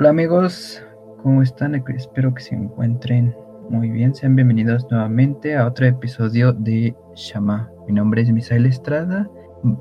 Hola amigos, ¿cómo están? Espero que se encuentren muy bien. Sean bienvenidos nuevamente a otro episodio de Shama. Mi nombre es Misael Estrada.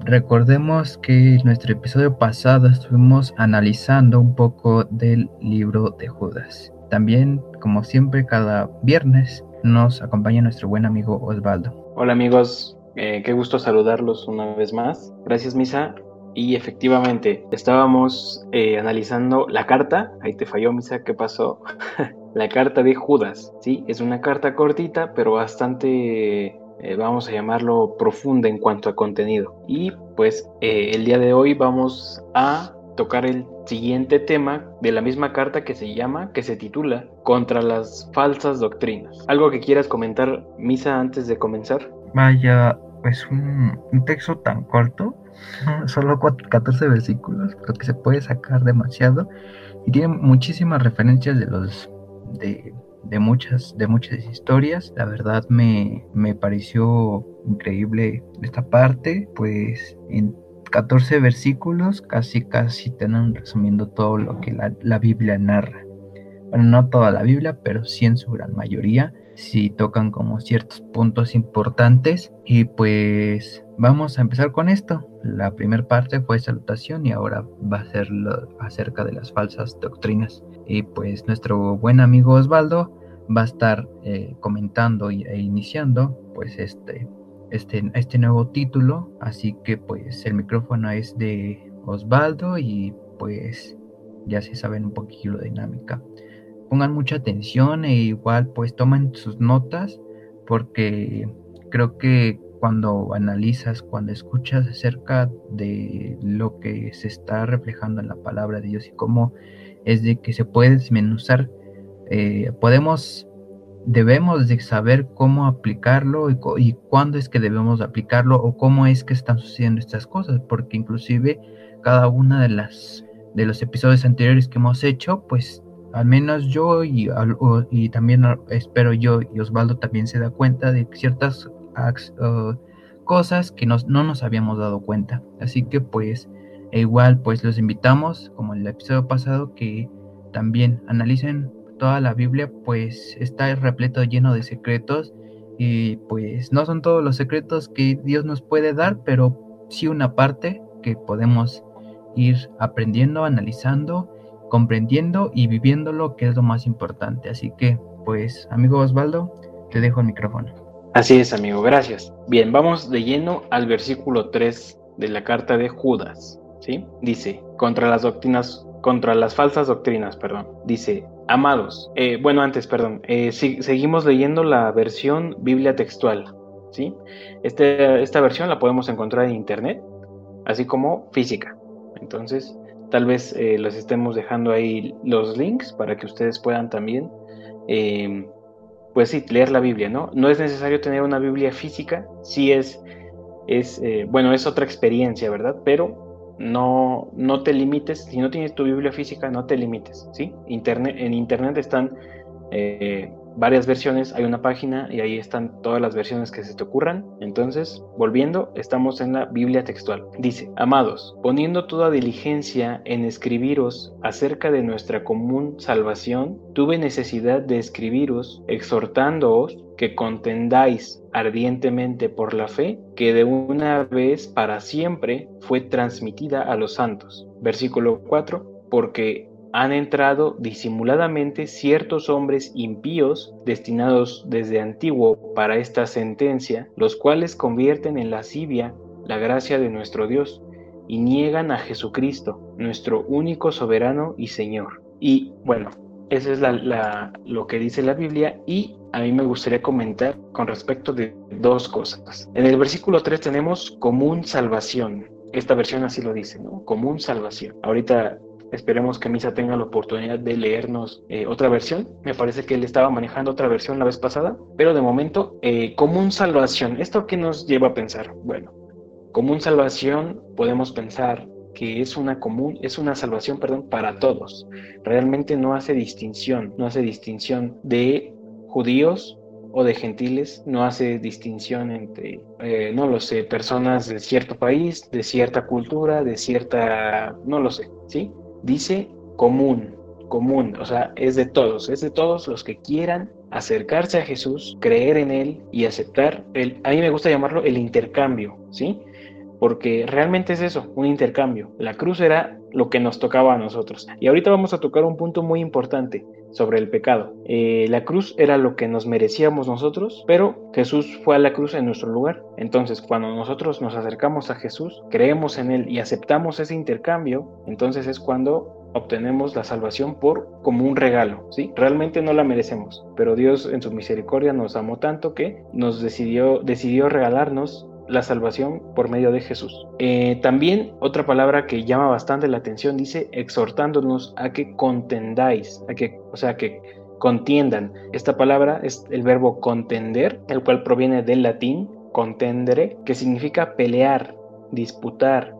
Recordemos que en nuestro episodio pasado estuvimos analizando un poco del libro de Judas. También, como siempre, cada viernes nos acompaña nuestro buen amigo Osvaldo. Hola amigos, eh, qué gusto saludarlos una vez más. Gracias Misa y efectivamente, estábamos eh, analizando la carta. Ahí te falló, Misa, ¿qué pasó? la carta de Judas, ¿sí? Es una carta cortita, pero bastante, eh, vamos a llamarlo, profunda en cuanto a contenido. Y pues eh, el día de hoy vamos a tocar el siguiente tema de la misma carta que se llama, que se titula Contra las falsas doctrinas. ¿Algo que quieras comentar, Misa, antes de comenzar? Vaya, pues un, un texto tan corto solo 14 versículos, creo que se puede sacar demasiado y tiene muchísimas referencias de los de, muchas de muchas historias. La verdad me, me pareció increíble esta parte, pues en 14 versículos casi casi tienen resumiendo todo lo que la, la Biblia narra. Bueno, no toda la Biblia, pero sí en su gran mayoría si tocan como ciertos puntos importantes y pues vamos a empezar con esto. La primera parte fue salutación y ahora va a ser acerca de las falsas doctrinas. Y pues nuestro buen amigo Osvaldo va a estar eh, comentando e iniciando pues este, este, este nuevo título. Así que pues el micrófono es de Osvaldo y pues ya se saben un poquito la dinámica pongan mucha atención e igual pues tomen sus notas porque creo que cuando analizas, cuando escuchas acerca de lo que se está reflejando en la palabra de Dios y cómo es de que se puede desmenuzar, eh, podemos, debemos de saber cómo aplicarlo y, y cuándo es que debemos aplicarlo o cómo es que están sucediendo estas cosas, porque inclusive cada una de las de los episodios anteriores que hemos hecho, pues al menos yo y, también espero yo y Osvaldo también se da cuenta de ciertas uh, cosas que nos, no nos habíamos dado cuenta. Así que pues e igual pues los invitamos, como en el episodio pasado, que también analicen toda la Biblia, pues está repleto lleno de secretos y pues no son todos los secretos que Dios nos puede dar, pero sí una parte que podemos ir aprendiendo, analizando comprendiendo y viviendo lo que es lo más importante. Así que, pues, amigo Osvaldo, te dejo el micrófono. Así es, amigo, gracias. Bien, vamos de lleno al versículo 3 de la carta de Judas, ¿sí? Dice, contra las doctrinas, contra las falsas doctrinas, perdón. Dice, amados, eh, bueno, antes, perdón, eh, seguimos leyendo la versión Biblia textual, ¿sí? Este, esta versión la podemos encontrar en internet, así como física. Entonces, Tal vez eh, los estemos dejando ahí los links para que ustedes puedan también, em, pues sí, leer la Biblia, ¿no? No es necesario tener una Biblia física, sí es, es eh, bueno, es otra experiencia, ¿verdad? Pero no, no te limites, si no tienes tu Biblia física, no te limites, ¿sí? Internet, en Internet están eh, varias versiones, hay una página y ahí están todas las versiones que se te ocurran. Entonces, volviendo, estamos en la Biblia textual. Dice, amados, poniendo toda diligencia en escribiros acerca de nuestra común salvación, tuve necesidad de escribiros exhortándoos que contendáis ardientemente por la fe que de una vez para siempre fue transmitida a los santos. Versículo 4, porque han entrado disimuladamente ciertos hombres impíos destinados desde antiguo para esta sentencia, los cuales convierten en lascivia la gracia de nuestro Dios y niegan a Jesucristo, nuestro único soberano y Señor. Y bueno, eso es lo que dice la Biblia y a mí me gustaría comentar con respecto de dos cosas. En el versículo 3 tenemos común salvación. Esta versión así lo dice, ¿no? Común salvación. Ahorita Esperemos que Misa tenga la oportunidad de leernos eh, otra versión. Me parece que él estaba manejando otra versión la vez pasada, pero de momento, eh, común salvación. ¿Esto qué nos lleva a pensar? Bueno, común salvación podemos pensar que es una común, es una salvación, perdón, para todos. Realmente no hace distinción, no hace distinción de judíos o de gentiles, no hace distinción entre, eh, no lo sé, personas de cierto país, de cierta cultura, de cierta, no lo sé, ¿sí? Dice común, común, o sea, es de todos, es de todos los que quieran acercarse a Jesús, creer en Él y aceptar, el, a mí me gusta llamarlo el intercambio, ¿sí? Porque realmente es eso, un intercambio. La cruz era lo que nos tocaba a nosotros. Y ahorita vamos a tocar un punto muy importante sobre el pecado. Eh, la cruz era lo que nos merecíamos nosotros, pero Jesús fue a la cruz en nuestro lugar. Entonces, cuando nosotros nos acercamos a Jesús, creemos en Él y aceptamos ese intercambio, entonces es cuando obtenemos la salvación por como un regalo, ¿sí? Realmente no la merecemos, pero Dios en su misericordia nos amó tanto que nos decidió decidió regalarnos la salvación por medio de Jesús. Eh, también otra palabra que llama bastante la atención dice exhortándonos a que contendáis, a que, o sea, que contiendan. Esta palabra es el verbo contender, el cual proviene del latín contendere, que significa pelear, disputar,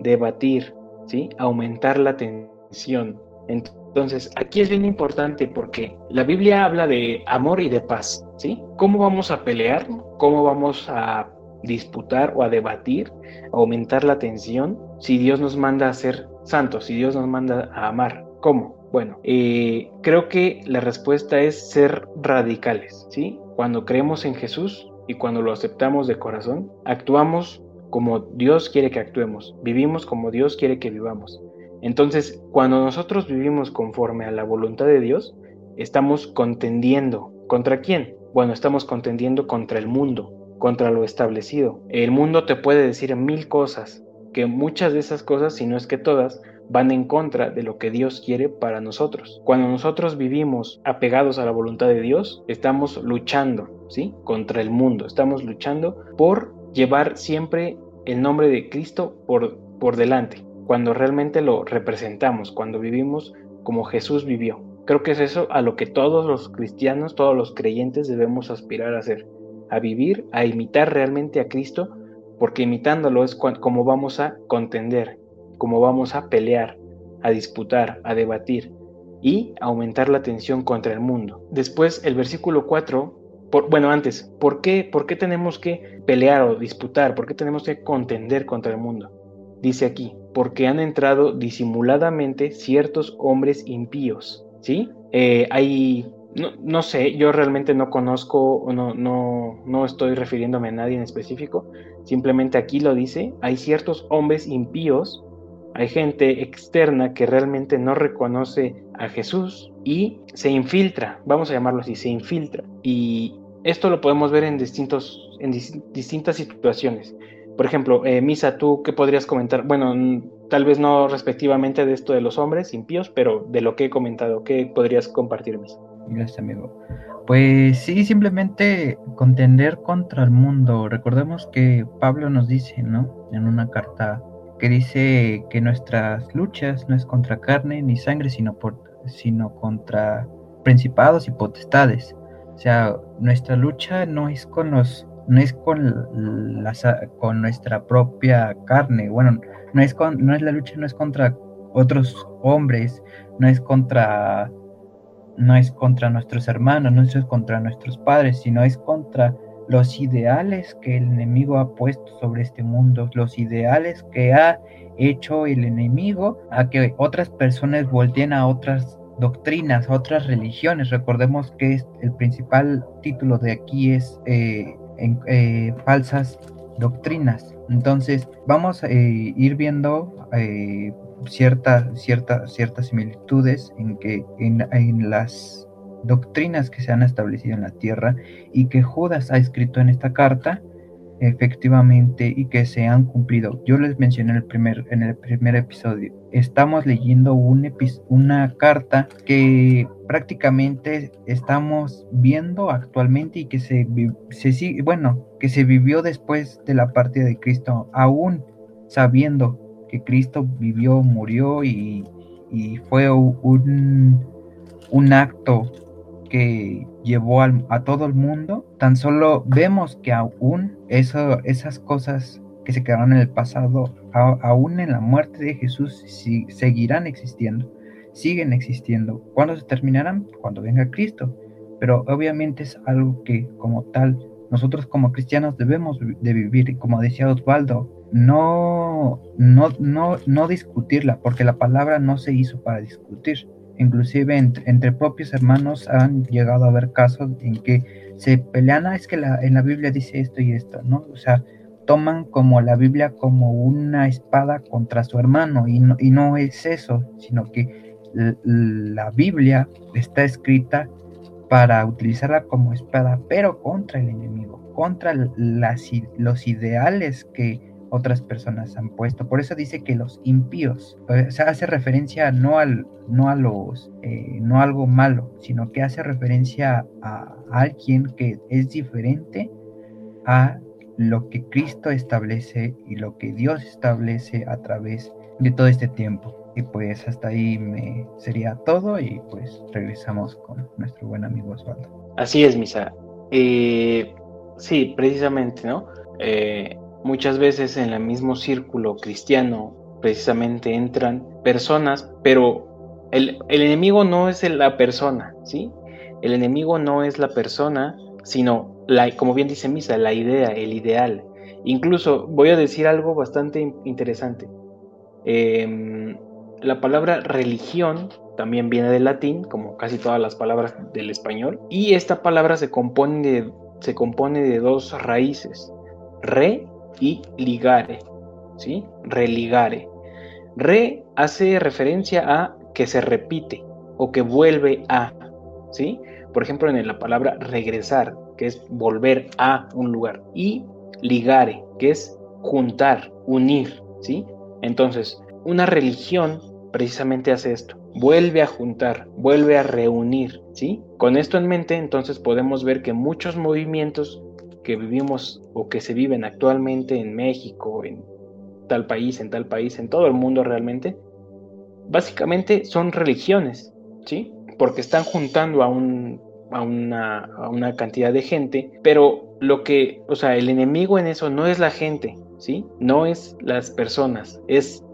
debatir, ¿sí? aumentar la tensión. Entonces, aquí es bien importante porque la Biblia habla de amor y de paz, ¿sí? ¿Cómo vamos a pelear? ¿Cómo vamos a disputar o a debatir, aumentar la tensión, si Dios nos manda a ser santos, si Dios nos manda a amar. ¿Cómo? Bueno, eh, creo que la respuesta es ser radicales, ¿sí? Cuando creemos en Jesús y cuando lo aceptamos de corazón, actuamos como Dios quiere que actuemos, vivimos como Dios quiere que vivamos. Entonces, cuando nosotros vivimos conforme a la voluntad de Dios, estamos contendiendo. ¿Contra quién? Bueno, estamos contendiendo contra el mundo, contra lo establecido. El mundo te puede decir mil cosas, que muchas de esas cosas, si no es que todas, van en contra de lo que Dios quiere para nosotros. Cuando nosotros vivimos apegados a la voluntad de Dios, estamos luchando, ¿sí? Contra el mundo, estamos luchando por llevar siempre el nombre de Cristo por, por delante, cuando realmente lo representamos, cuando vivimos como Jesús vivió. Creo que es eso a lo que todos los cristianos, todos los creyentes debemos aspirar a hacer a vivir, a imitar realmente a Cristo, porque imitándolo es como vamos a contender, como vamos a pelear, a disputar, a debatir y aumentar la tensión contra el mundo. Después el versículo 4, bueno, antes, ¿por qué, ¿por qué tenemos que pelear o disputar? ¿Por qué tenemos que contender contra el mundo? Dice aquí, porque han entrado disimuladamente ciertos hombres impíos, ¿sí? Eh, hay no, no, sé, yo realmente no conozco, no, no, no estoy refiriéndome a nadie en específico, simplemente aquí lo dice, hay ciertos hombres impíos, hay gente externa que realmente no reconoce a Jesús y se infiltra, vamos a llamarlo así, se infiltra. Y esto lo podemos ver en, distintos, en distintas situaciones. Por ejemplo, eh, Misa, ¿tú qué podrías comentar? Bueno, tal vez no respectivamente de esto de los hombres impíos, pero de lo que he comentado, ¿qué podrías compartir, Misa? Gracias, amigo. Pues sí, simplemente contender contra el mundo. Recordemos que Pablo nos dice, ¿no? En una carta que dice que nuestras luchas no es contra carne ni sangre, sino, sino contra principados y potestades. O sea, nuestra lucha no es con los no es con, la, con nuestra propia carne, bueno, no es, con, no es la lucha, no es contra otros hombres, no es contra no es contra nuestros hermanos, no es contra nuestros padres, sino es contra los ideales que el enemigo ha puesto sobre este mundo, los ideales que ha hecho el enemigo a que otras personas volteen a otras doctrinas, otras religiones. Recordemos que el principal título de aquí es eh, eh, falsas doctrinas. Entonces vamos a eh, ir viendo ciertas similitudes en, que, en, las doctrinas que se han establecido en la tierra y que Judas ha escrito en esta carta efectivamente y que se han cumplido. Yo les mencioné en el primer, en el primer episodio. Estamos leyendo un una carta que prácticamente estamos viendo actualmente y que se, se bueno, que se vivió después de la partida de Cristo, aún sabiendo que Cristo vivió, murió y, fue un, acto que llevó a todo el mundo, tan solo vemos que aún esas cosas que se quedaron en el pasado, aún en la muerte de Jesús, seguirán existiendo, siguen existiendo. ¿Cuándo se terminarán? Cuando venga Cristo. Pero obviamente es algo que como tal nosotros como cristianos debemos de vivir, como decía Osvaldo, no, no, no, no discutirla, porque la palabra no se hizo para discutir. inclusive entre, propios hermanos han llegado a haber casos en que se pelean, ah, es que la, en la Biblia dice esto y esto, ¿no? O sea, toman como la Biblia como una espada contra su hermano y no, y no es eso, sino que la Biblia está escrita para utilizarla como espada, pero contra el enemigo, contra las, los ideales que otras personas han puesto. Por eso dice que los impíos, o sea, hace referencia no al, no a los, eh, no a algo malo, sino que hace referencia a, alguien que es diferente a lo que Cristo establece y lo que Dios establece a través de todo este tiempo. Y pues hasta ahí me sería todo y pues regresamos con nuestro buen amigo Osvaldo. Así es, Misa. Sí, precisamente, ¿no? Eh, Muchas veces en el mismo círculo cristiano precisamente entran personas, pero el, enemigo no es la persona, ¿sí? El enemigo no es la persona, sino, la, como bien dice Misa, la idea, el ideal. Incluso voy a decir algo bastante interesante. Em, la palabra religión también viene del latín, como casi todas las palabras del español, y esta palabra se compone de, se compone de dos raíces, re y ligare, ¿sí? Religare. Re hace referencia a que se repite o que vuelve a, ¿sí? Por ejemplo, en la palabra regresar, que es volver a un lugar. Y ligare, que es juntar, unir, ¿sí? Entonces, una religión precisamente hace esto, vuelve a juntar, vuelve a reunir, ¿sí? Con esto en mente, entonces podemos ver que muchos movimientos que vivimos o que se viven actualmente en México, en tal país, en tal país, en todo el mundo realmente, básicamente son religiones, ¿sí? Porque están juntando a, un, a, una, a una cantidad de gente, pero lo que, o sea, el enemigo en eso no es la gente, ¿sí? No es las personas, es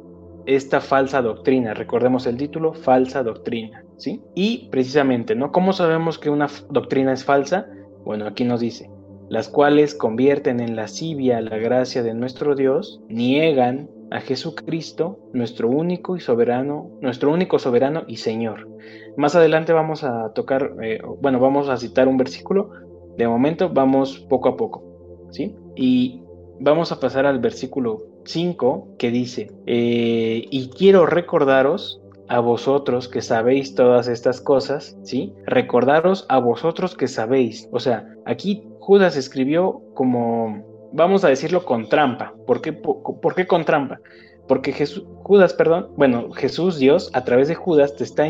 esta falsa doctrina. Recordemos el título, falsa doctrina, ¿sí? Y precisamente, ¿no? ¿Cómo sabemos que una doctrina es falsa? Bueno, aquí nos dice, las cuales convierten en lascivia la gracia de nuestro Dios, niegan a Jesucristo, nuestro único y soberano, nuestro único soberano y Señor. Más adelante vamos a tocar, eh, bueno, vamos a citar un versículo. De momento vamos poco a poco, ¿sí? Y vamos a pasar al versículo 5 que dice, eh, y quiero recordaros a vosotros que sabéis todas estas cosas, ¿sí? Recordaros a vosotros que sabéis. O sea, aquí Judas escribió como, vamos a decirlo, con trampa. ¿Por qué, por, qué con trampa? Porque Jesús, Judas, perdón, bueno, Jesús, Dios, a través de Judas te está,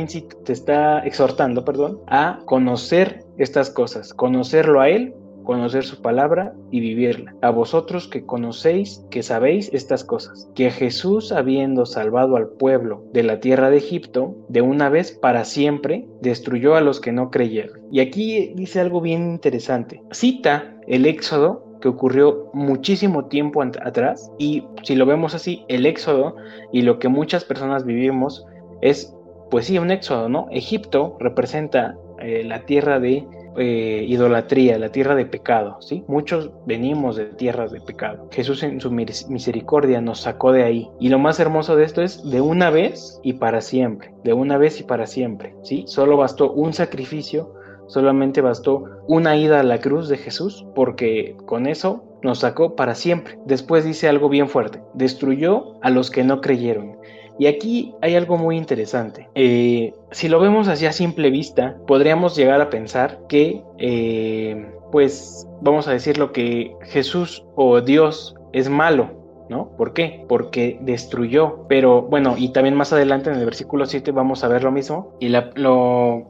te está exhortando, perdón, a conocer estas cosas, conocerlo a Él conocer su palabra y vivirla. A vosotros que conocéis, que sabéis estas cosas, que Jesús, habiendo salvado al pueblo de la tierra de Egipto, de una vez para siempre, destruyó a los que no creyeron. Y aquí dice algo bien interesante. Cita el Éxodo que ocurrió muchísimo tiempo atrás y si lo vemos así, el éxodo y lo que muchas personas vivimos es, pues sí, un éxodo, ¿no? Egipto representa eh, la tierra de eh, idolatría, la tierra de pecado, ¿sí? Muchos venimos de tierras de pecado. Jesús en su misericordia nos sacó de ahí. Y lo más hermoso de esto es de una vez y para siempre, de una vez y para siempre, ¿sí? Solo bastó un sacrificio, solamente bastó una ida a la cruz de Jesús, porque con eso nos sacó para siempre. Después dice algo bien fuerte, destruyó a los que no creyeron. Y aquí hay algo muy interesante. Eh, si lo vemos así a simple vista, podríamos llegar a pensar que, eh, pues, vamos a decir lo que Jesús o Dios es malo, ¿no? ¿Por qué? Porque destruyó. Pero bueno, y también más adelante en el versículo 7 vamos a ver lo mismo. Y lo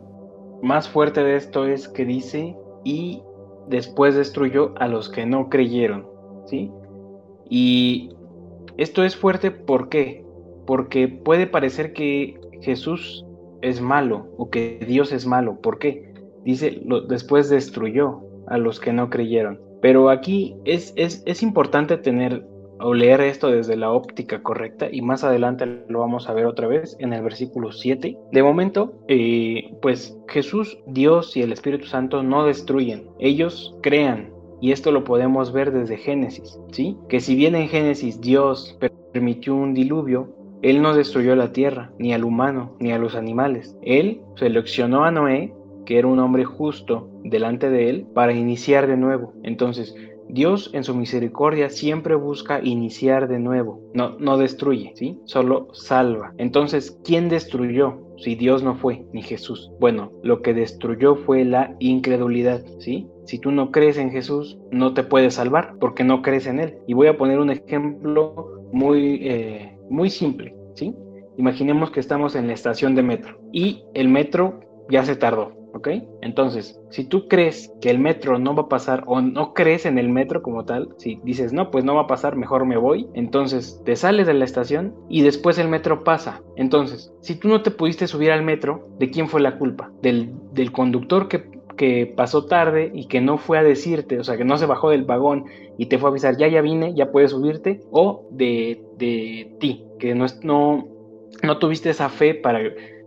más fuerte de esto es que dice, y después destruyó a los que no creyeron, ¿sí? Y esto es fuerte, ¿por qué? Porque puede parecer que Jesús es malo o que Dios es malo. ¿Por qué? Dice, después destruyó a los que no creyeron. Pero aquí es, es, importante tener o leer esto desde la óptica correcta y más adelante lo vamos a ver otra vez en el versículo 7. De momento, eh, pues Jesús, Dios y el Espíritu Santo no destruyen, ellos crean. Y esto lo podemos ver desde Génesis, ¿sí? Que si bien en Génesis Dios permitió un diluvio, Él no destruyó la tierra, ni al humano, ni a los animales. Él seleccionó a Noé, que era un hombre justo delante de él, para iniciar de nuevo. Entonces, Dios en su misericordia siempre busca iniciar de nuevo, no, no destruye, ¿sí? Solo salva. Entonces, ¿quién destruyó si Dios no fue, ni Jesús? Bueno, lo que destruyó fue la incredulidad, ¿sí? Si tú no crees en Jesús, no te puedes salvar porque no crees en Él. Y voy a poner un ejemplo muy, eh, muy simple, ¿sí? Imaginemos que estamos en la estación de metro y el metro ya se tardó, ¿ok? Entonces, si tú crees que el metro no va a pasar o no crees en el metro como tal, si dices, no, pues no va a pasar, mejor me voy, entonces te sales de la estación y después el metro pasa. Entonces, si tú no te pudiste subir al metro, ¿de quién fue la culpa? Del, del conductor que, que pasó tarde y que no fue a decirte, o sea, que no se bajó del vagón y te fue a avisar, ya, ya vine, ya puedes subirte, o de, de ti, que no, no, no tuviste esa fe para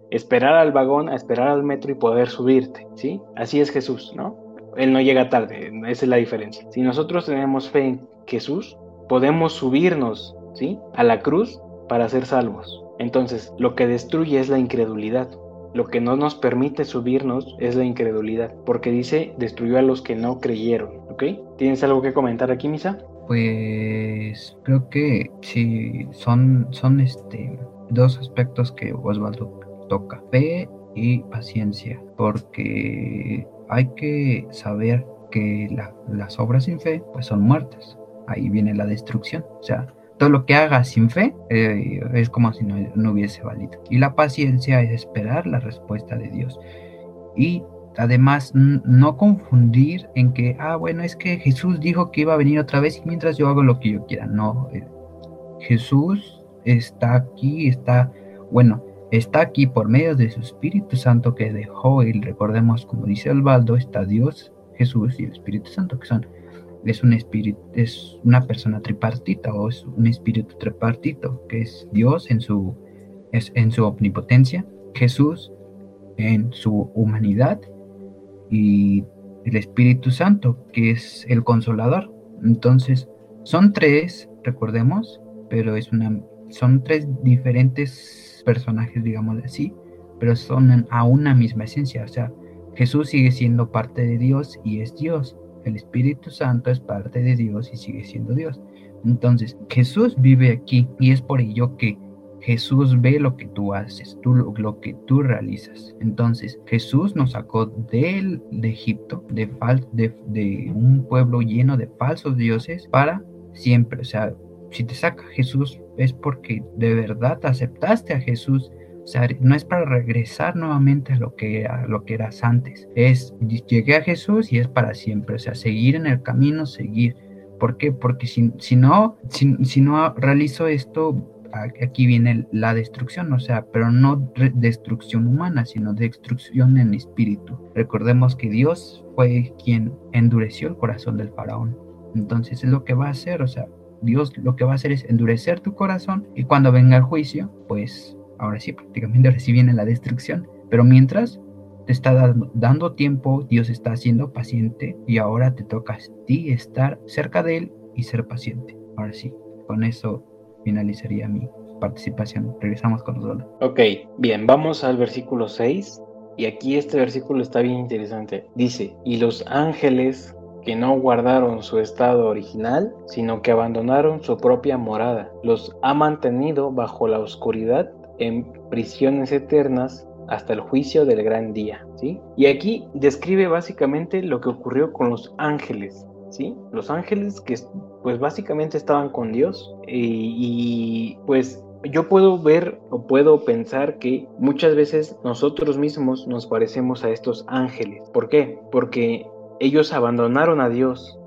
esperar al vagón, a esperar al metro y poder subirte, ¿sí? Así es Jesús, ¿no? Él no llega tarde, esa es la diferencia. Si nosotros tenemos fe en Jesús, podemos subirnos, ¿sí? A la cruz para ser salvos. Entonces, lo que destruye es la incredulidad. Lo que no nos permite subirnos es la incredulidad, porque dice, destruyó a los que no creyeron, ¿ok? ¿Tienes algo que comentar aquí, Misa? Pues creo que sí, son, son este, dos aspectos que Osvaldo toca, fe y paciencia, porque hay que saber que las obras sin fe pues son muertas. Ahí viene la destrucción. O sea, todo lo que hagas sin fe eh, es como si no, no, hubiese valido. Y la paciencia es esperar la respuesta de Dios. Y además no confundir en que, ah, bueno, es que Jesús dijo que iba a venir otra vez y mientras yo hago lo que yo quiera. No, eh, Jesús está aquí, está, bueno, está aquí por medio de su Espíritu Santo que dejó y recordemos como dice Albaldo está Dios Jesús y el Espíritu Santo que son es un espíritu es una persona tripartita o es un espíritu tripartito que es Dios en su es en su omnipotencia Jesús en su humanidad y el Espíritu Santo que es el consolador entonces son tres recordemos pero es una son tres diferentes personajes, digamos así, pero son a una misma esencia. O sea, Jesús sigue siendo parte de Dios y es Dios. El Espíritu Santo es parte de Dios y sigue siendo Dios. Entonces, Jesús vive aquí y es por ello que Jesús ve lo que tú haces, tú, lo que tú realizas. Entonces, Jesús nos sacó del, de Egipto, de, de, de un pueblo lleno de falsos dioses, para siempre. O sea, si te saca Jesús es porque de verdad aceptaste a Jesús. O sea, no es para regresar nuevamente a lo que, a lo que eras antes. Es, llegué a Jesús y es para siempre. O sea, seguir en el camino, seguir. ¿Por qué? Porque si, si no, si, no realizo esto, aquí viene la destrucción, o sea, pero no destrucción humana, sino destrucción en espíritu. Recordemos que Dios fue quien endureció el corazón del faraón. Entonces es lo que va a hacer, o sea, Dios lo que va a hacer es endurecer tu corazón y cuando venga el juicio, pues ahora sí, prácticamente ahora la destrucción. Pero mientras te está dando, tiempo, Dios está siendo paciente y ahora te toca a ti estar cerca de Él y ser paciente. Ahora sí, con eso finalizaría mi participación. Regresamos con los Ok, bien, vamos al versículo 6. Y aquí este versículo está bien interesante. Dice, y los ángeles que no guardaron su estado original, sino que abandonaron su propia morada. Los ha mantenido bajo la oscuridad en prisiones eternas hasta el juicio del gran día, ¿sí? Y aquí describe básicamente lo que ocurrió con los ángeles, ¿sí? Los ángeles que pues básicamente estaban con Dios y, y pues yo puedo ver o puedo pensar que muchas veces nosotros mismos nos parecemos a estos ángeles. ¿Por qué? Porque ellos abandonaron a Dios,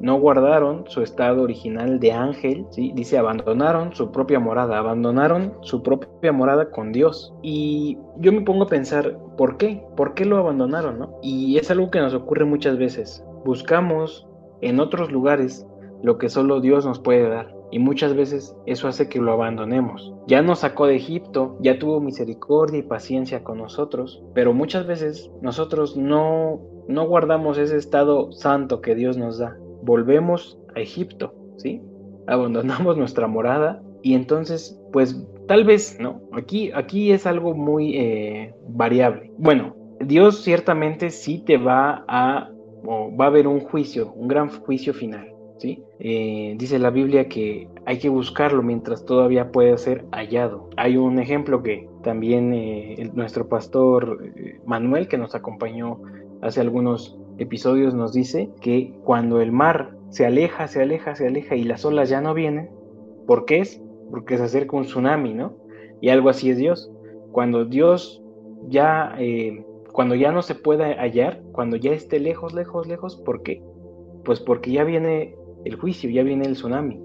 No guardaron su estado original de ángel. Dice, abandonaron su propia morada, abandonaron su propia morada con Dios. Y yo me pongo a pensar, ¿por qué? ¿Por qué lo abandonaron? Y es algo que nos ocurre muchas veces. Buscamos en otros lugares lo que solo Dios nos puede dar. Y muchas veces eso hace que lo abandonemos. Ya nos sacó de Egipto, ya tuvo misericordia y paciencia con nosotros, pero muchas veces nosotros no no guardamos ese estado santo que Dios nos da. Volvemos a Egipto, ¿sí? Abandonamos nuestra morada y entonces pues Tal vez, ¿no? Aquí, aquí es algo muy eh, variable. Bueno, Dios ciertamente sí te va a, o va a haber un juicio, un gran juicio final, ¿sí? Eh, dice la Biblia que hay que buscarlo mientras todavía puede ser hallado. Hay un ejemplo que también eh, nuestro pastor Manuel, que nos acompañó hace algunos episodios, nos dice que cuando el mar se aleja, se aleja, se aleja y las olas ya no vienen, ¿por qué es? porque se acerca un tsunami, ¿no? Y algo así es Dios. Cuando Dios ya, eh, cuando ya no se pueda hallar, cuando ya esté lejos, lejos, lejos, ¿por qué? Pues porque ya viene el juicio, ya viene el tsunami.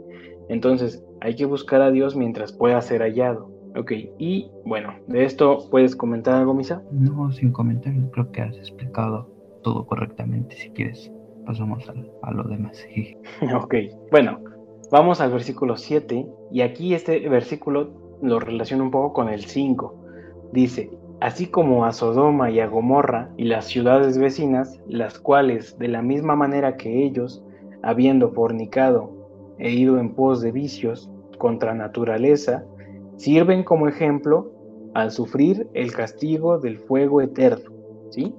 Entonces hay que buscar a Dios mientras pueda ser hallado. Ok, y bueno, de esto puedes comentar algo, Misa. No, sin comentarios, creo que has explicado todo correctamente. Si quieres, pasamos a, lo demás. ok, bueno, Vamos al versículo 7 y aquí este versículo lo relaciona un poco con el 5. Dice, así como a Sodoma y a Gomorra y las ciudades vecinas, las cuales de la misma manera que ellos, habiendo fornicado e ido en pos de vicios contra naturaleza, sirven como ejemplo al sufrir el castigo del fuego eterno. ¿Sí?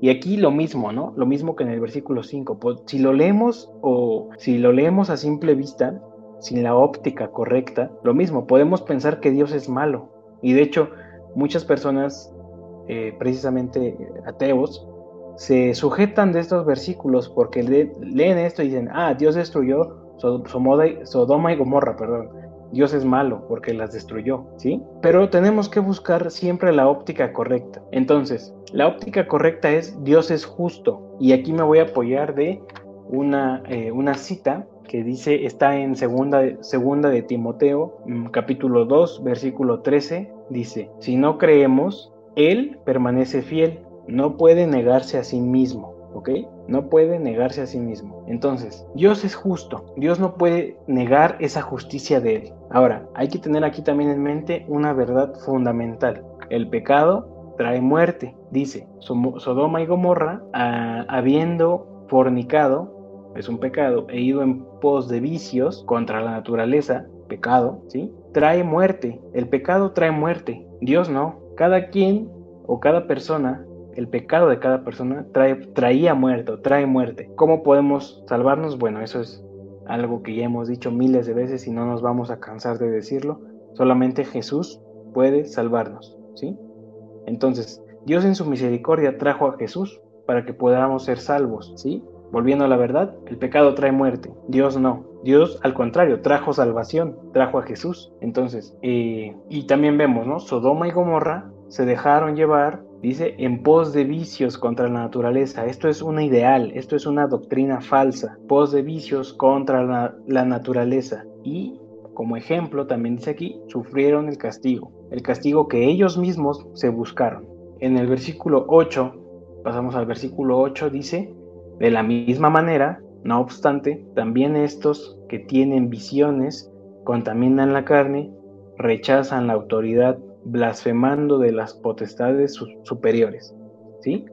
Y aquí lo mismo, ¿no? Lo mismo que en el versículo 5. Pues, si lo leemos o si lo leemos a simple vista, sin la óptica correcta, lo mismo, podemos pensar que Dios es malo. Y de hecho, muchas personas, eh, precisamente ateos, se sujetan de estos versículos porque leen esto y dicen, ah, Dios destruyó Sodoma y Gomorra, perdón. Dios es malo porque las destruyó, ¿sí? Pero tenemos que buscar siempre la óptica correcta. Entonces, la óptica correcta es Dios es justo. Y aquí me voy a apoyar de una, eh, una cita que dice, está en segunda, segunda de Timoteo, mm, capítulo 2, versículo 13, dice, si no creemos, Él permanece fiel, no puede negarse a sí mismo. ¿Ok? No puede negarse a sí mismo. Entonces, Dios es justo. Dios no puede negar esa justicia de Él. Ahora, hay que tener aquí también en mente una verdad fundamental. El pecado trae muerte. Dice, Sodoma y Gomorra, ah, habiendo fornicado, es un pecado, e ido en pos de vicios contra la naturaleza, pecado, ¿sí? Trae muerte. El pecado trae muerte. Dios no. Cada quien o cada persona el pecado de cada persona trae, traía muerte, trae muerte. ¿Cómo podemos salvarnos? Bueno, eso es algo que ya hemos dicho miles de veces y no nos vamos a cansar de decirlo. Solamente Jesús puede salvarnos, ¿sí? Entonces, Dios en su misericordia trajo a Jesús para que podamos ser salvos, ¿sí? Volviendo a la verdad, el pecado trae muerte, Dios no. Dios, al contrario, trajo salvación, trajo a Jesús. Entonces, eh, y también vemos, ¿no? Sodoma y Gomorra se dejaron llevar Dice, en pos de vicios contra la naturaleza. Esto es una ideal, esto es una doctrina falsa. Pos de vicios contra la, naturaleza. Y como ejemplo, también dice aquí, sufrieron el castigo. El castigo que ellos mismos se buscaron. En el versículo 8, pasamos al versículo 8, dice, de la misma manera, no obstante, también estos que tienen visiones contaminan la carne, rechazan la autoridad blasfemando de las potestades superiores. ¿Sí?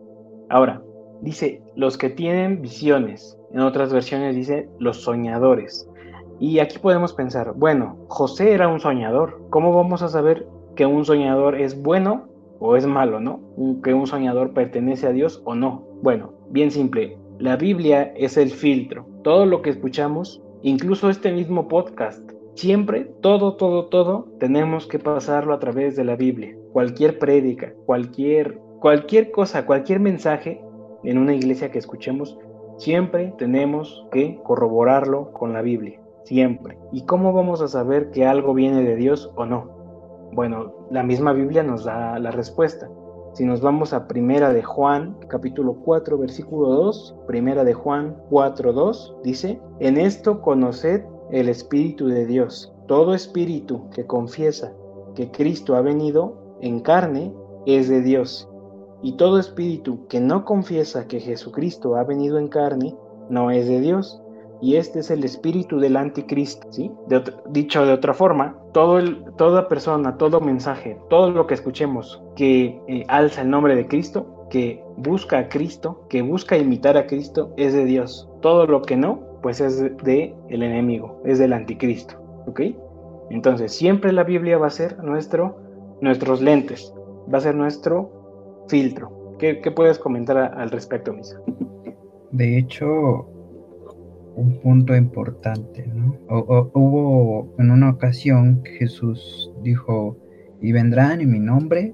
Ahora, dice, los que tienen visiones, en otras versiones dice, los soñadores. Y aquí podemos pensar, bueno, José era un soñador. ¿Cómo vamos a saber que un soñador es bueno o es malo, no? Que un soñador pertenece a Dios o no. Bueno, bien simple, la Biblia es el filtro. Todo lo que escuchamos, incluso este mismo podcast, Siempre, todo, todo, todo, tenemos que pasarlo a través de la Biblia. Cualquier prédica, cualquier, cualquier cosa, cualquier mensaje en una iglesia que escuchemos, siempre tenemos que corroborarlo con la Biblia. Siempre. ¿Y cómo vamos a saber que algo viene de Dios o no? Bueno, la misma Biblia nos da la respuesta. Si nos vamos a Primera de Juan, capítulo 4, versículo 2, Primera de Juan 4, 2, dice, en esto conoced el Espíritu de Dios. Todo espíritu que confiesa que Cristo ha venido en carne es de Dios. Y todo espíritu que no confiesa que Jesucristo ha venido en carne no es de Dios. Y este es el espíritu del anticristo. ¿sí? dicho de otra forma, todo toda persona, todo mensaje, todo lo que escuchemos que eh, alza el nombre de Cristo, que busca a Cristo, que busca imitar a Cristo, es de Dios. Todo lo que no, pues es de el enemigo, es del anticristo, ¿ok? Entonces, siempre la Biblia va a ser nuestro, nuestros lentes, va a ser nuestro filtro. ¿Qué, puedes comentar al respecto, Misa? De hecho, un punto importante, ¿no? hubo en una ocasión Jesús dijo, y vendrán en mi nombre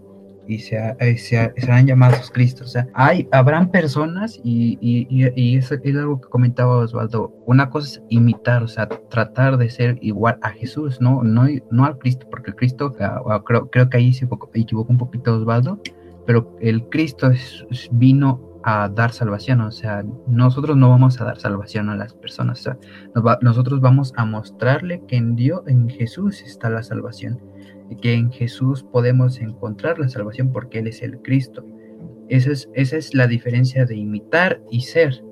y se, eh, se, serán llamados Cristo. O sea, hay, habrán personas y, y, y, eso es algo que comentaba Osvaldo. Una cosa es imitar, o sea, tratar de ser igual a Jesús, no, no, no al Cristo, porque el Cristo, ah, ah, creo, creo que ahí se equivocó un poquito Osvaldo, pero el Cristo vino a dar salvación, o sea, nosotros no vamos a dar salvación a las personas, o sea, nosotros vamos a mostrarle que en Dios, en Jesús está la salvación que en Jesús podemos encontrar la salvación porque Él es el Cristo. Esa es, esa es la diferencia de imitar y ser.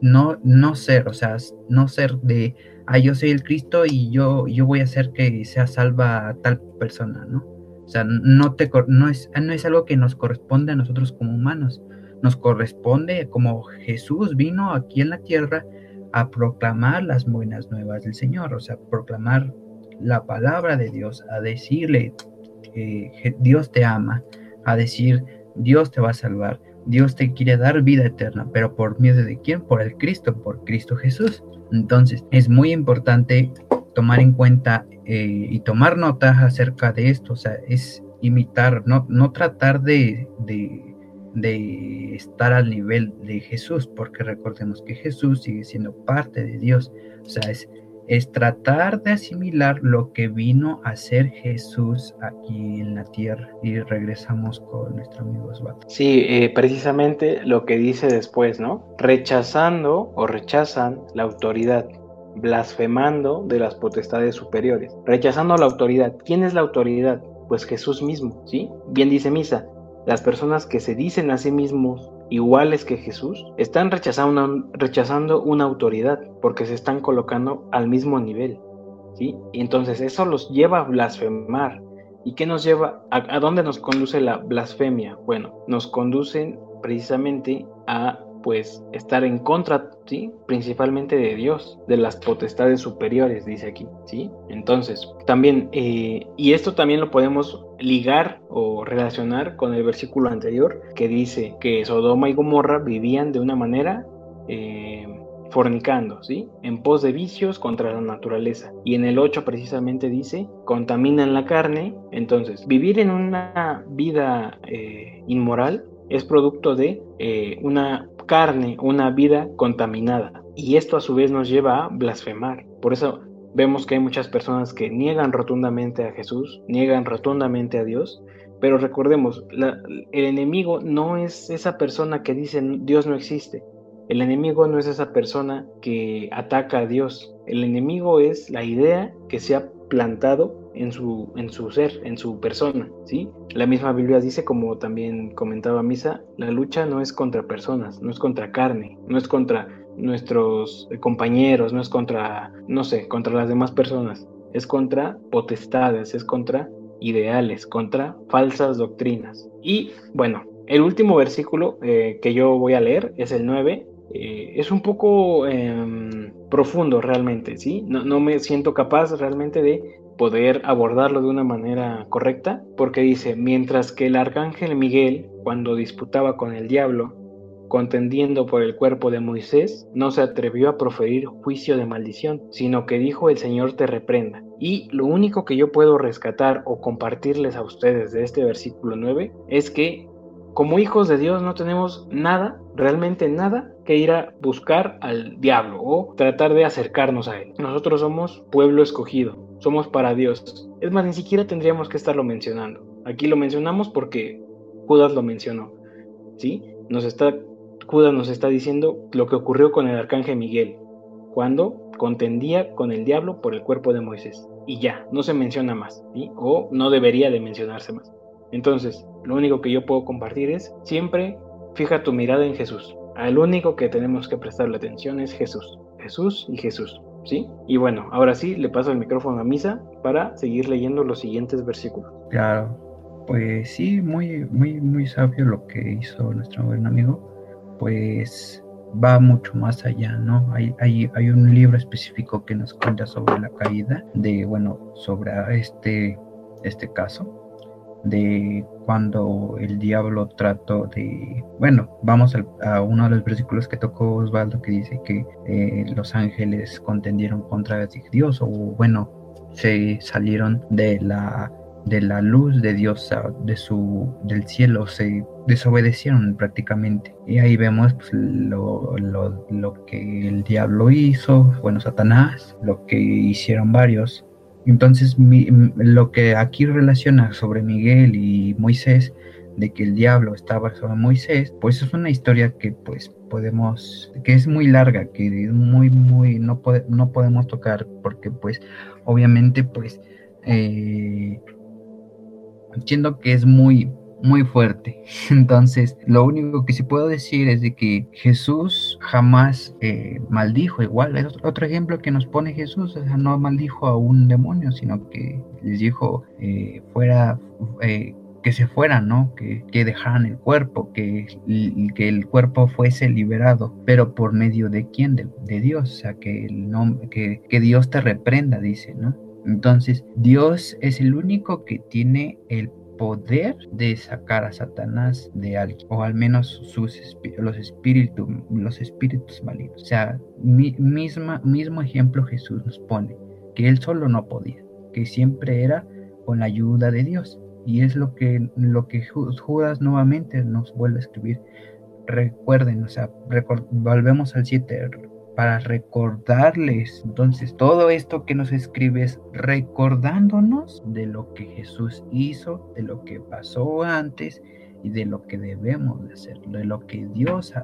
No, no ser, o sea, no ser de, ah, yo soy el Cristo y yo, yo voy a hacer que sea salva a tal persona, ¿no? O sea, no, te, no, es, no es algo que nos corresponde a nosotros como humanos. Nos corresponde como Jesús vino aquí en la tierra a proclamar las buenas nuevas del Señor, o sea, proclamar la palabra de Dios, a decirle que Dios te ama, a decir Dios te va a salvar, Dios te quiere dar vida eterna, pero por medio de quién? Por el Cristo, por Cristo Jesús. Entonces es muy importante tomar en cuenta eh, y tomar nota acerca de esto, o sea, es imitar, no, no tratar de, de, de estar al nivel de Jesús, porque recordemos que Jesús sigue siendo parte de Dios, o sea, es es tratar de asimilar lo que vino a ser Jesús aquí en la tierra. Y regresamos con nuestro amigo Osvaldo. Sí, eh, precisamente lo que dice después, ¿no? Rechazando o rechazan la autoridad blasfemando de las potestades superiores, rechazando la autoridad. ¿Quién es la autoridad? Pues Jesús mismo, ¿sí? Bien dice Misa, las personas que se dicen a sí mismos iguales que Jesús, están rechazando una, rechazando una autoridad porque se están colocando al mismo nivel. ¿sí? Y entonces eso los lleva a blasfemar. ¿Y qué nos lleva? ¿A, a dónde nos conduce la blasfemia? Bueno, nos conducen precisamente a pues estar en contra, ¿sí? Principalmente de Dios, de las potestades superiores, dice aquí, ¿sí? Entonces, también, eh, y esto también lo podemos ligar o relacionar con el versículo anterior que dice que Sodoma y Gomorra vivían de una manera eh, fornicando, ¿sí? En pos de vicios contra la naturaleza. Y en el 8 precisamente dice, contaminan la carne. Entonces, vivir en una vida eh, inmoral es producto de una carne, una vida contaminada. Y esto a su vez nos lleva a blasfemar. Por eso vemos que hay muchas personas que niegan rotundamente a Jesús, niegan rotundamente a Dios, pero recordemos, el enemigo no es esa persona que dice Dios no existe. El enemigo no es esa persona que ataca a Dios. El enemigo es la idea que se ha plantado en su, en su ser, en su persona, ¿sí? La misma Biblia dice, como también comentaba Misa, la lucha no es contra personas, no es contra carne, no es contra nuestros compañeros, no es contra, no sé, contra las demás personas, es contra potestades, es contra ideales, contra falsas doctrinas. Y bueno, el último versículo eh, que yo voy a leer es el 9. Eh, es un poco em, profundo realmente, ¿sí? No, no me siento capaz realmente de poder abordarlo de una manera correcta, porque dice, mientras que el arcángel Miguel, cuando disputaba con el diablo, contendiendo por el cuerpo de Moisés, no se atrevió a proferir juicio de maldición, sino que dijo el Señor te reprenda. Y lo único que yo puedo rescatar o compartirles a ustedes de este versículo 9 es que como hijos de Dios no tenemos nada, realmente nada, que ir a buscar al diablo o tratar de acercarnos a él. Nosotros somos pueblo escogido, somos para Dios. Es más, ni siquiera tendríamos que estarlo mencionando. Aquí lo mencionamos porque Judas lo mencionó. ¿Sí? Nos está, Judas nos está diciendo lo que ocurrió con el arcángel Miguel, cuando contendía con el diablo por el cuerpo de Moisés. Y ya, no se menciona más, o no debería de mencionarse más. Entonces, lo único que yo puedo compartir es, siempre fija tu mirada en Jesús. Al único que tenemos que prestarle atención es Jesús. Jesús y Jesús. ¿Sí? Y bueno, ahora sí, le paso el micrófono a Misa para seguir leyendo los siguientes versículos. Claro, pues sí, muy, muy, muy sabio lo que hizo nuestro buen amigo. Pues va mucho más allá, ¿no? Hay, hay, hay un libro específico que nos cuenta sobre la caída, de, bueno, sobre este, este caso, de cuando el diablo trató de, bueno, vamos a, uno de los versículos que tocó Osvaldo que dice que eh, los ángeles contendieron contra Dios o bueno, se salieron de la de la luz de Dios, de su, del cielo, se desobedecieron prácticamente. Y ahí vemos pues, lo, lo, que el diablo hizo, bueno, Satanás, lo que hicieron varios. Entonces, lo que aquí relaciona sobre Miguel y Moisés, de que el diablo estaba sobre Moisés, pues es una historia que pues podemos, que es muy larga, que muy, muy, no, no podemos tocar, porque pues obviamente pues eh, entiendo que es muy, muy fuerte. Entonces, lo único que sí puedo decir es de que Jesús jamás eh, maldijo. Igual, es otro ejemplo que nos pone Jesús, no maldijo a un demonio, sino que les dijo eh, fuera, eh, que se fueran, ¿no? Que, que dejaran el cuerpo, que, que, el cuerpo fuese liberado, pero por medio de quién? De, de Dios, o sea, que, el nombre, que, que Dios te reprenda, dice, ¿no? Entonces, Dios es el único que tiene el poder de sacar a Satanás de alguien, o al menos sus los espíritus, los espíritus malignos. O sea, misma, mismo ejemplo Jesús nos pone, que él solo no podía, que siempre era con la ayuda de Dios. Y es lo que, lo que Judas nuevamente nos vuelve a escribir. Recuerden, o sea, volvemos al 7, para recordarles. Entonces, todo esto que nos escribes recordándonos de lo que Jesús hizo, de lo que pasó antes y de lo que debemos de hacer, de lo que Dios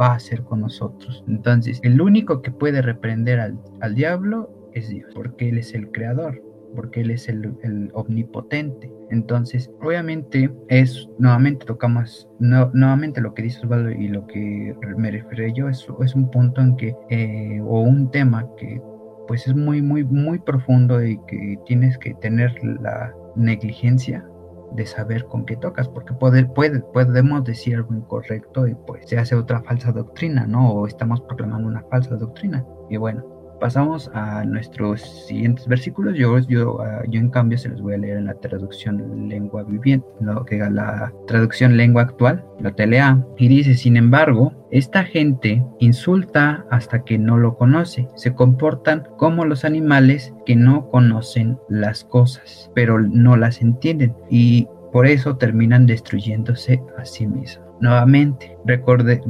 va a hacer con nosotros. Entonces, el único que puede reprender al, al diablo es Dios, porque Él es el creador porque Él es el, omnipotente. Entonces, obviamente es, nuevamente tocamos, nuevamente lo que dice Osvaldo y lo que me refiero yo, es, es un punto en que, eh, o un tema que pues es muy, muy, muy profundo y que tienes que tener la negligencia de saber con qué tocas, porque puede, podemos decir algo incorrecto y pues se hace otra falsa doctrina, ¿no? O estamos proclamando una falsa doctrina. Y bueno, pasamos a nuestros siguientes versículos. Yo, yo, ah, yo en cambio se los voy a leer en la traducción lengua viviente, lo que la traducción lengua actual, la TLA, y dice, sin embargo, esta gente insulta hasta que no lo conoce, se comportan como los animales que no conocen las cosas, pero no las entienden. Y por eso terminan destruyéndose a sí mismos. Nuevamente, recorde,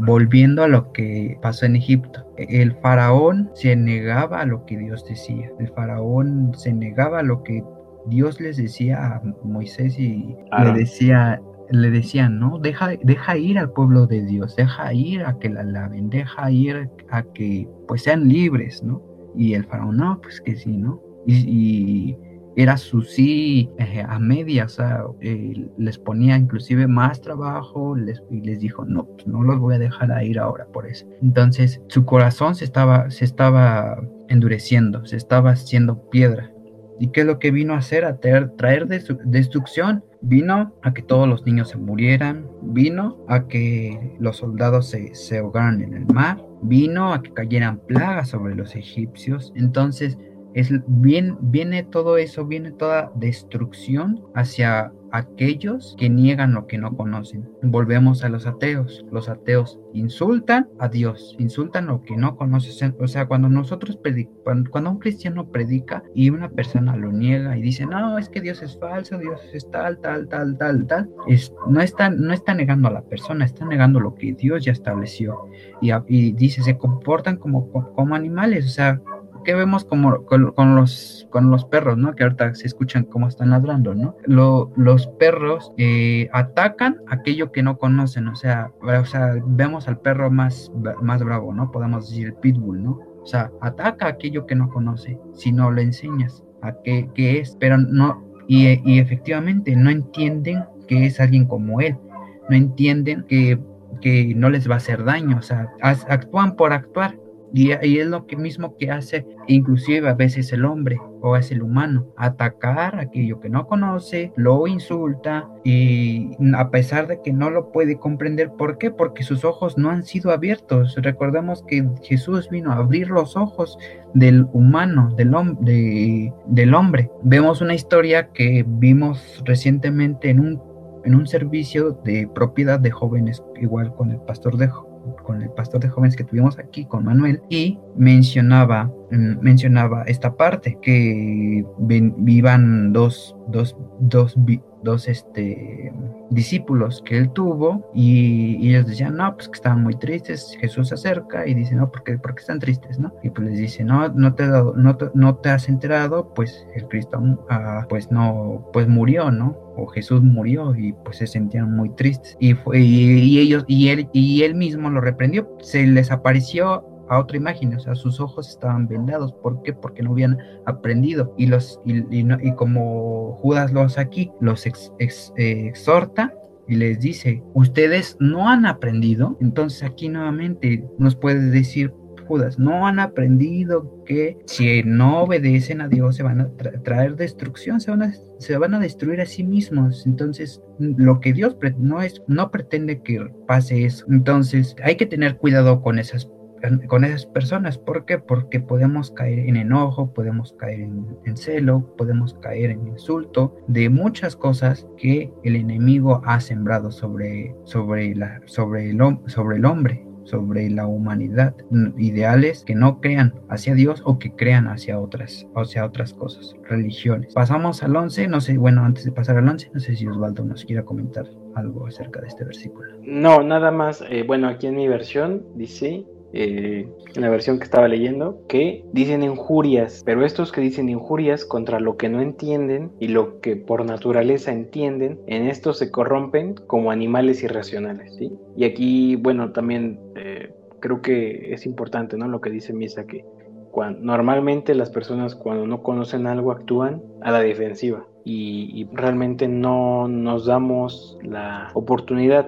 volviendo a lo que pasó en Egipto, el faraón se negaba a lo que Dios decía, el faraón se negaba a lo que Dios les decía a Moisés y le decía, le decían, no, deja, deja ir al pueblo de Dios, deja ir a que la laven, deja ir a que pues sean libres, ¿no? Y el faraón, no, pues que sí, ¿no? y era su sí eh, a media, o sea, eh, les ponía inclusive más trabajo les, y les dijo, no, pues no los voy a dejar a ir ahora por eso. Entonces su corazón se estaba, se estaba endureciendo, se estaba haciendo piedra. ¿Y qué es lo que vino a hacer? A traer, traer destrucción. Vino a que todos los niños se murieran, vino a que los soldados se, se ahogaran en el mar, vino a que cayeran plagas sobre los egipcios. Entonces, es bien, viene todo eso, viene toda destrucción hacia aquellos que niegan lo que no conocen. Volvemos a los ateos. Los ateos insultan a Dios, insultan lo que no conocen. O sea, cuando nosotros cuando un cristiano predica y una persona lo niega y dice, no, es que Dios es falso, Dios es tal, tal, tal, tal, tal, es, no, está, no está negando a la persona, está negando lo que Dios ya estableció. Y, y dice, se comportan como, como animales, o sea, ¿qué vemos como con, los, con los perros, ¿no? Que ahorita se escuchan cómo están ladrando, ¿no? los perros eh, atacan aquello que no conocen, o sea, o sea, vemos al perro más, más bravo, ¿no? Podemos decir el pitbull, ¿no? O sea, ataca aquello que no conoce, si no le enseñas a qué, qué es, pero no, y, y efectivamente no entienden que es alguien como él, no entienden que, que no les va a hacer daño, o sea, actúan por actuar, Y, es lo que mismo que hace inclusive a veces el hombre o es el humano, atacar aquello que no conoce, lo insulta y a pesar de que no lo puede comprender, ¿por qué? Porque sus ojos no han sido abiertos. Recordemos que Jesús vino a abrir los ojos del humano, del, hombre, del hombre. Vemos una historia que vimos recientemente en un en un servicio de propiedad de jóvenes, igual con el pastor de con el pastor de jóvenes que tuvimos aquí, con Manuel, y mencionaba, mm, mencionaba esta parte, que vivan dos, dos, dos, dos este, discípulos que él tuvo y, ellos decían, no, pues que estaban muy tristes, Jesús se acerca y dice, no, ¿por qué, están tristes? ¿no? Y pues les dice, no, no te, no no te has enterado, pues el Cristo, ah, pues no, pues murió, ¿no? O Jesús murió y pues se sentían muy tristes. Y, fue, y, ellos, y él, y él mismo lo reprendió, se les apareció a otra imagen, o sea, sus ojos estaban vendados. ¿Por qué? Porque no habían aprendido. Y, los, y, como Judas los aquí, los eh, exhorta y les dice, ustedes no han aprendido. Entonces aquí nuevamente nos puede decir Judas, no han aprendido que si no obedecen a Dios se van a traer destrucción, se van, a, se van a destruir a sí mismos. Entonces, lo que Dios no es, no pretende que pase eso. Entonces, hay que tener cuidado con esas con esas personas. ¿Por qué? Porque podemos caer en enojo, podemos caer en, celo, podemos caer en insulto, de muchas cosas que el enemigo ha sembrado sobre, sobre, la, sobre, el, sobre el hombre sobre la humanidad, ideales que no crean hacia Dios o que crean hacia otras, hacia otras cosas, religiones. Pasamos al 11, no sé, bueno, antes de pasar al 11, no sé si Osvaldo nos quiera comentar algo acerca de este versículo. No, nada más, eh, bueno, aquí en mi versión dice, eh, en la versión que estaba leyendo, que dicen injurias, pero estos que dicen injurias contra lo que no entienden y lo que por naturaleza entienden, en esto se corrompen como animales irracionales. Y aquí, bueno, también eh, creo que es importante ¿no? lo que dice Misa, que normalmente las personas cuando no conocen algo actúan a la defensiva y realmente no nos damos la oportunidad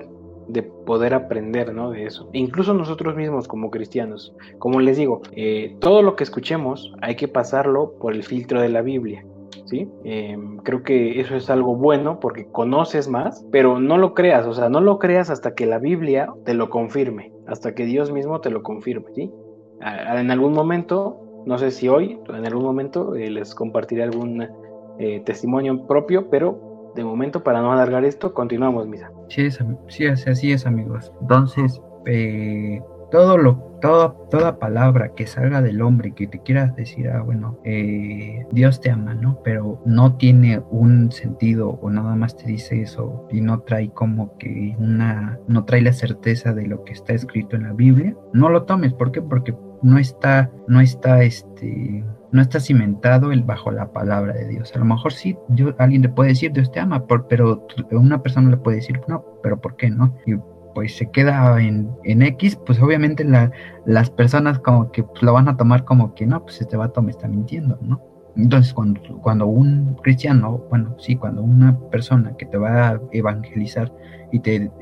de poder aprender ¿no? de eso. incluso nosotros mismos como cristianos, como les digo, eh, todo lo que escuchemos hay que pasarlo por el filtro de la Biblia. ¿Sí? Em, creo que eso es algo bueno porque conoces más, pero no lo creas, o sea, no lo creas hasta que la Biblia te lo confirme, hasta que Dios mismo te lo confirme, ¿sí? en algún momento, no sé si hoy, en algún momento eh, les compartiré algún eh, testimonio propio, pero de momento, para no alargar esto, continuamos, Misa. Sí, sí así es, amigos. Entonces, eh, todo lo, toda, toda palabra que salga del hombre que te quieras decir, ah, bueno, eh, Dios te ama, ¿no? Pero no tiene un sentido o nada más te dice eso y no trae como que una, no trae la certeza de lo que está escrito en la Biblia, no lo tomes. ¿Por qué? Porque no está, no está, este, no está cimentado el bajo la palabra de Dios. A lo mejor sí, yo, alguien le puede decir Dios te ama, pero una persona le puede decir no, pero ¿por qué no? Y pues se queda en, en X, pues obviamente las personas como que pues, lo van a tomar como que no, pues este vato me está mintiendo, ¿no? Entonces, cuando, cuando un cristiano, bueno, sí, cuando una persona que te va a evangelizar y te,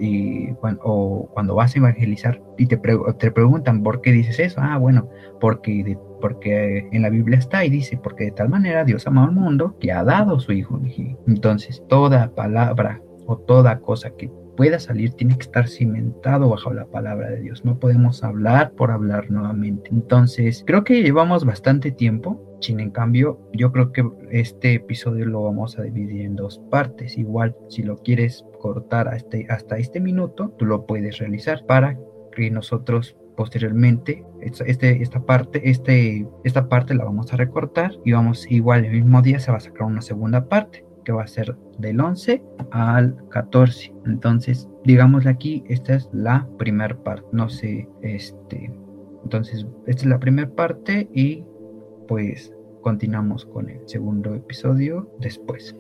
o cuando vas a evangelizar y te, te preguntan por qué dices eso, ah, bueno, porque, porque en la Biblia está y dice, porque de tal manera Dios amó al mundo que ha dado su Hijo. Entonces, toda palabra o toda cosa que pueda salir tiene que estar cimentado bajo la palabra de Dios. No podemos hablar por hablar nuevamente. Entonces, creo que llevamos bastante tiempo. Sin en cambio, yo creo que este episodio lo vamos a dividir en dos partes. Igual, si lo quieres cortar hasta este, hasta este minuto, tú lo puedes realizar para que nosotros posteriormente este, esta parte este, esta parte la vamos a recortar y vamos igual el mismo día se va a sacar una segunda parte que va a ser del 11 al 14. Entonces, digámosle aquí, esta es la primera parte. No sé, este. Entonces, esta es la primera parte y pues continuamos con el segundo episodio después.